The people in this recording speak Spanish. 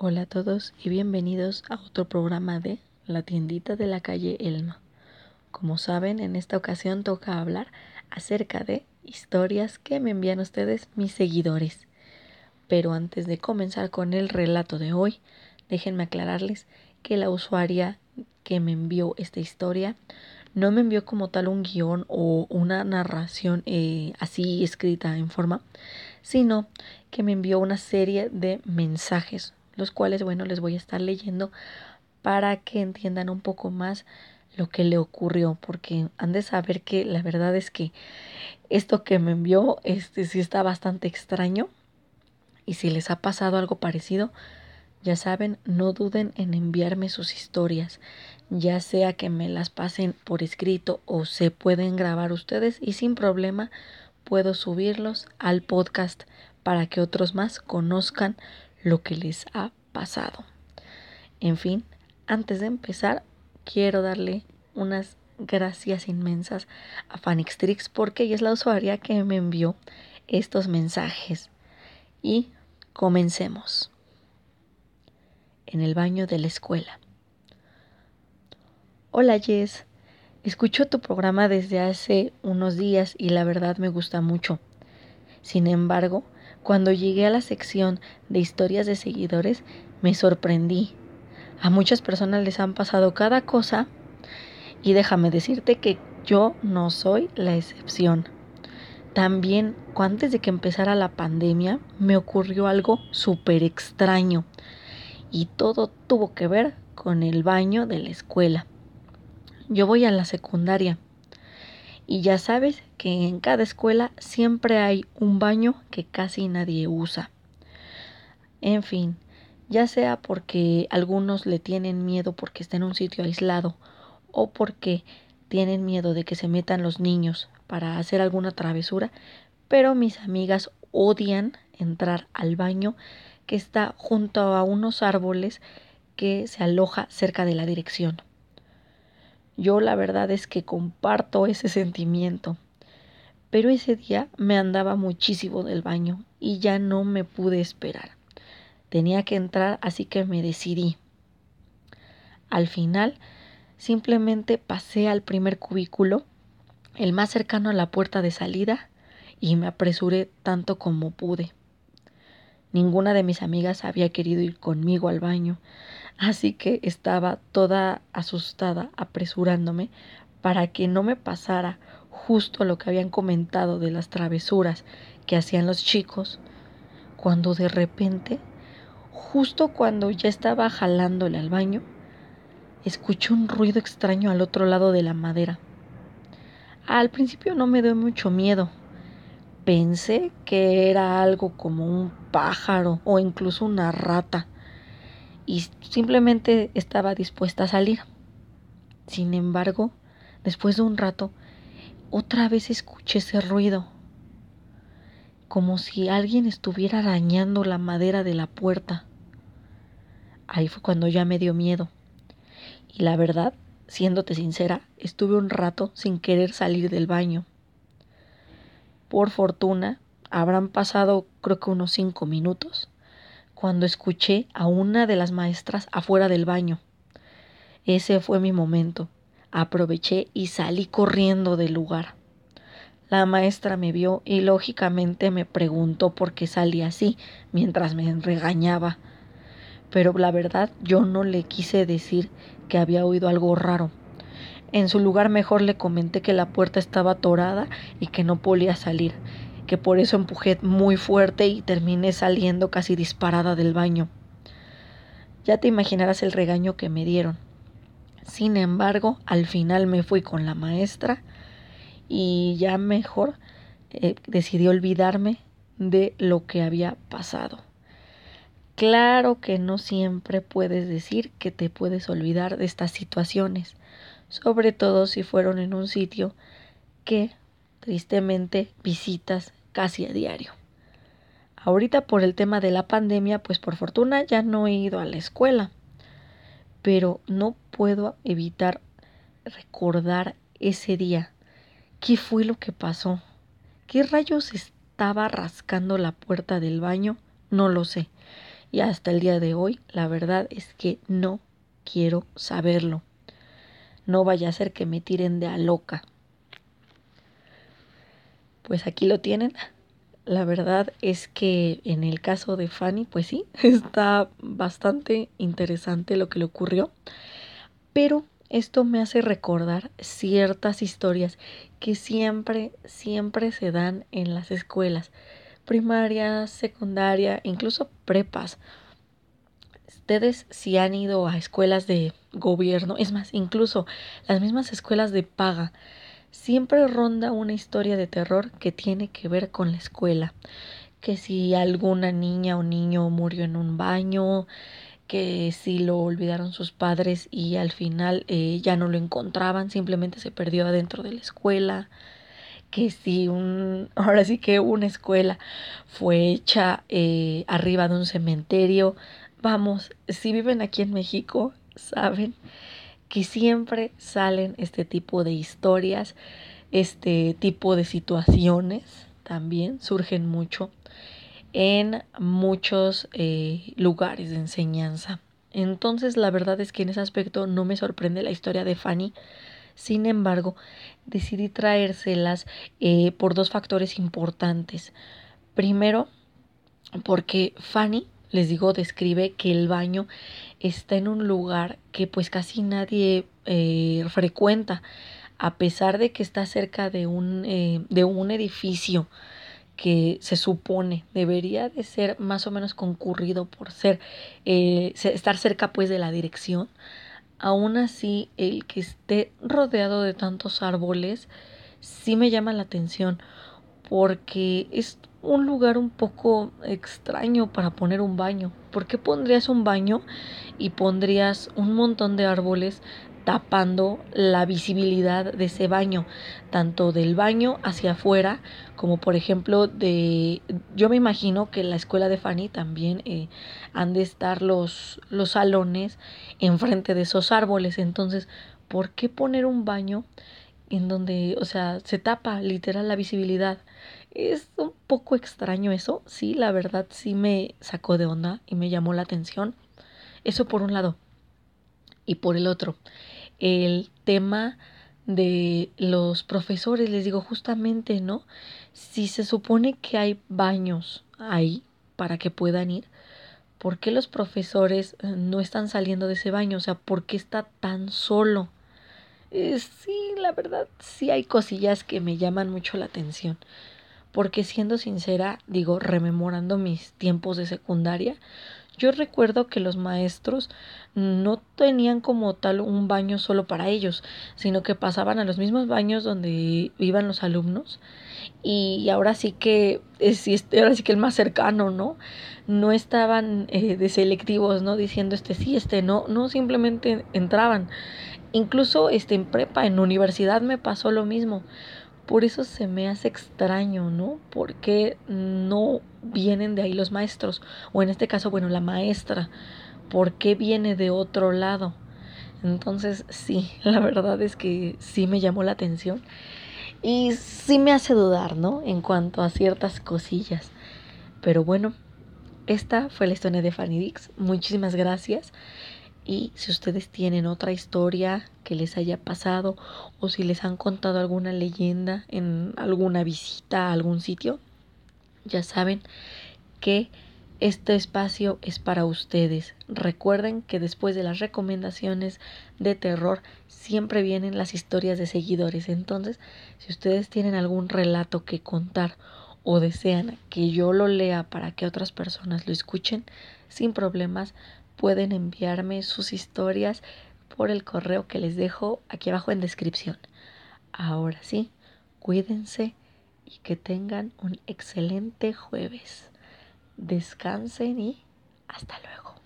Hola a todos y bienvenidos a otro programa de La tiendita de la calle Elma. Como saben, en esta ocasión toca hablar acerca de historias que me envían ustedes mis seguidores. Pero antes de comenzar con el relato de hoy, déjenme aclararles que la usuaria que me envió esta historia no me envió como tal un guion o una narración eh, así escrita en forma, sino que me envió una serie de mensajes los cuales, bueno, les voy a estar leyendo para que entiendan un poco más lo que le ocurrió, porque han de saber que la verdad es que esto que me envió, este sí está bastante extraño. Y si les ha pasado algo parecido, ya saben, no duden en enviarme sus historias, ya sea que me las pasen por escrito o se pueden grabar ustedes y sin problema puedo subirlos al podcast para que otros más conozcan lo que les ha pasado. En fin, antes de empezar, quiero darle unas gracias inmensas a Fanixtrix porque ella es la usuaria que me envió estos mensajes. Y comencemos. En el baño de la escuela. Hola Jess, escucho tu programa desde hace unos días y la verdad me gusta mucho. Sin embargo, cuando llegué a la sección de historias de seguidores, me sorprendí. A muchas personas les han pasado cada cosa y déjame decirte que yo no soy la excepción. También, antes de que empezara la pandemia, me ocurrió algo súper extraño y todo tuvo que ver con el baño de la escuela. Yo voy a la secundaria y ya sabes que en cada escuela siempre hay un baño que casi nadie usa. En fin, ya sea porque algunos le tienen miedo porque está en un sitio aislado o porque tienen miedo de que se metan los niños para hacer alguna travesura, pero mis amigas odian entrar al baño que está junto a unos árboles que se aloja cerca de la dirección. Yo la verdad es que comparto ese sentimiento. Pero ese día me andaba muchísimo del baño y ya no me pude esperar. Tenía que entrar, así que me decidí. Al final, simplemente pasé al primer cubículo, el más cercano a la puerta de salida, y me apresuré tanto como pude. Ninguna de mis amigas había querido ir conmigo al baño, así que estaba toda asustada apresurándome para que no me pasara justo lo que habían comentado de las travesuras que hacían los chicos, cuando de repente, justo cuando ya estaba jalándole al baño, escuché un ruido extraño al otro lado de la madera. Al principio no me dio mucho miedo. Pensé que era algo como un pájaro o incluso una rata y simplemente estaba dispuesta a salir. Sin embargo, después de un rato, otra vez escuché ese ruido, como si alguien estuviera arañando la madera de la puerta. Ahí fue cuando ya me dio miedo. Y la verdad, siéndote sincera, estuve un rato sin querer salir del baño. Por fortuna, habrán pasado creo que unos cinco minutos cuando escuché a una de las maestras afuera del baño. Ese fue mi momento. Aproveché y salí corriendo del lugar. La maestra me vio y lógicamente me preguntó por qué salí así mientras me regañaba. Pero la verdad yo no le quise decir que había oído algo raro. En su lugar mejor le comenté que la puerta estaba atorada y que no podía salir, que por eso empujé muy fuerte y terminé saliendo casi disparada del baño. Ya te imaginarás el regaño que me dieron. Sin embargo, al final me fui con la maestra y ya mejor eh, decidí olvidarme de lo que había pasado. Claro que no siempre puedes decir que te puedes olvidar de estas situaciones, sobre todo si fueron en un sitio que tristemente visitas casi a diario. Ahorita por el tema de la pandemia, pues por fortuna ya no he ido a la escuela, pero no puedo evitar recordar ese día. ¿Qué fue lo que pasó? ¿Qué rayos estaba rascando la puerta del baño? No lo sé. y hasta el día de hoy la verdad es que no quiero saberlo. No vaya a ser que me tiren de a loca. Pues aquí lo tienen. La verdad es que en el caso de Fanny, pues sí, está bastante interesante lo que le ocurrió. Pero esto me hace recordar ciertas historias que siempre, siempre se dan en las escuelas, primaria, secundaria, incluso prepas. Ustedes si han ido a escuelas de gobierno, es más, incluso las mismas escuelas de paga, siempre ronda una historia de terror que tiene que ver con la escuela. Que si alguna niña o niño murió en un baño, que si lo olvidaron sus padres y al final eh, ya no lo encontraban, simplemente se perdió adentro de la escuela, que si un, ahora sí que una escuela fue hecha eh, arriba de un cementerio, vamos, si viven aquí en México, saben que siempre salen este tipo de historias, este tipo de situaciones también surgen mucho en muchos eh, lugares de enseñanza. Entonces la verdad es que en ese aspecto no me sorprende la historia de Fanny. Sin embargo, decidí traérselas eh, por dos factores importantes. Primero, porque Fanny, les digo, describe que el baño está en un lugar que pues casi nadie eh, frecuenta, a pesar de que está cerca de un, de un edificio que se supone debería de ser más o menos concurrido por ser eh, estar cerca pues de la dirección aún así el que esté rodeado de tantos árboles sí me llama la atención porque es un lugar un poco extraño para poner un baño. ¿Por qué pondrías un baño y pondrías un montón de árboles tapando la visibilidad de ese baño, tanto del baño hacia afuera como por ejemplo de, yo me imagino que en la escuela de Fanny también eh, han de estar los, los salones enfrente de esos árboles, entonces, ¿por qué poner un baño en donde, o sea, se tapa literal la visibilidad? Es un poco extraño eso, sí, la verdad sí me sacó de onda y me llamó la atención. Eso por un lado. Y por el otro, el tema de los profesores, les digo justamente, ¿no? Si se supone que hay baños ahí para que puedan ir, ¿por qué los profesores no están saliendo de ese baño? O sea, ¿por qué está tan solo? Eh, sí, la verdad, sí hay cosillas que me llaman mucho la atención. Porque siendo sincera, digo, rememorando mis tiempos de secundaria, yo recuerdo que los maestros no tenían como tal un baño solo para ellos, sino que pasaban a los mismos baños donde iban los alumnos. Y ahora sí que ahora sí que el más cercano, ¿no? No estaban eh, de selectivos, ¿no? Diciendo este sí, este no, no simplemente entraban. Incluso este, en prepa, en universidad me pasó lo mismo. Por eso se me hace extraño, ¿no? Porque no vienen de ahí los maestros? O en este caso, bueno, la maestra. ¿Por qué viene de otro lado? Entonces, sí, la verdad es que sí me llamó la atención. Y sí me hace dudar, ¿no? En cuanto a ciertas cosillas. Pero bueno, esta fue la historia de Fanny Dix. Muchísimas gracias. Y si ustedes tienen otra historia que les haya pasado o si les han contado alguna leyenda en alguna visita a algún sitio, ya saben que este espacio es para ustedes. Recuerden que después de las recomendaciones de terror siempre vienen las historias de seguidores. Entonces, si ustedes tienen algún relato que contar o desean que yo lo lea para que otras personas lo escuchen, sin problemas, pueden enviarme sus historias por el correo que les dejo aquí abajo en descripción. Ahora sí, cuídense y que tengan un excelente jueves. Descansen y hasta luego.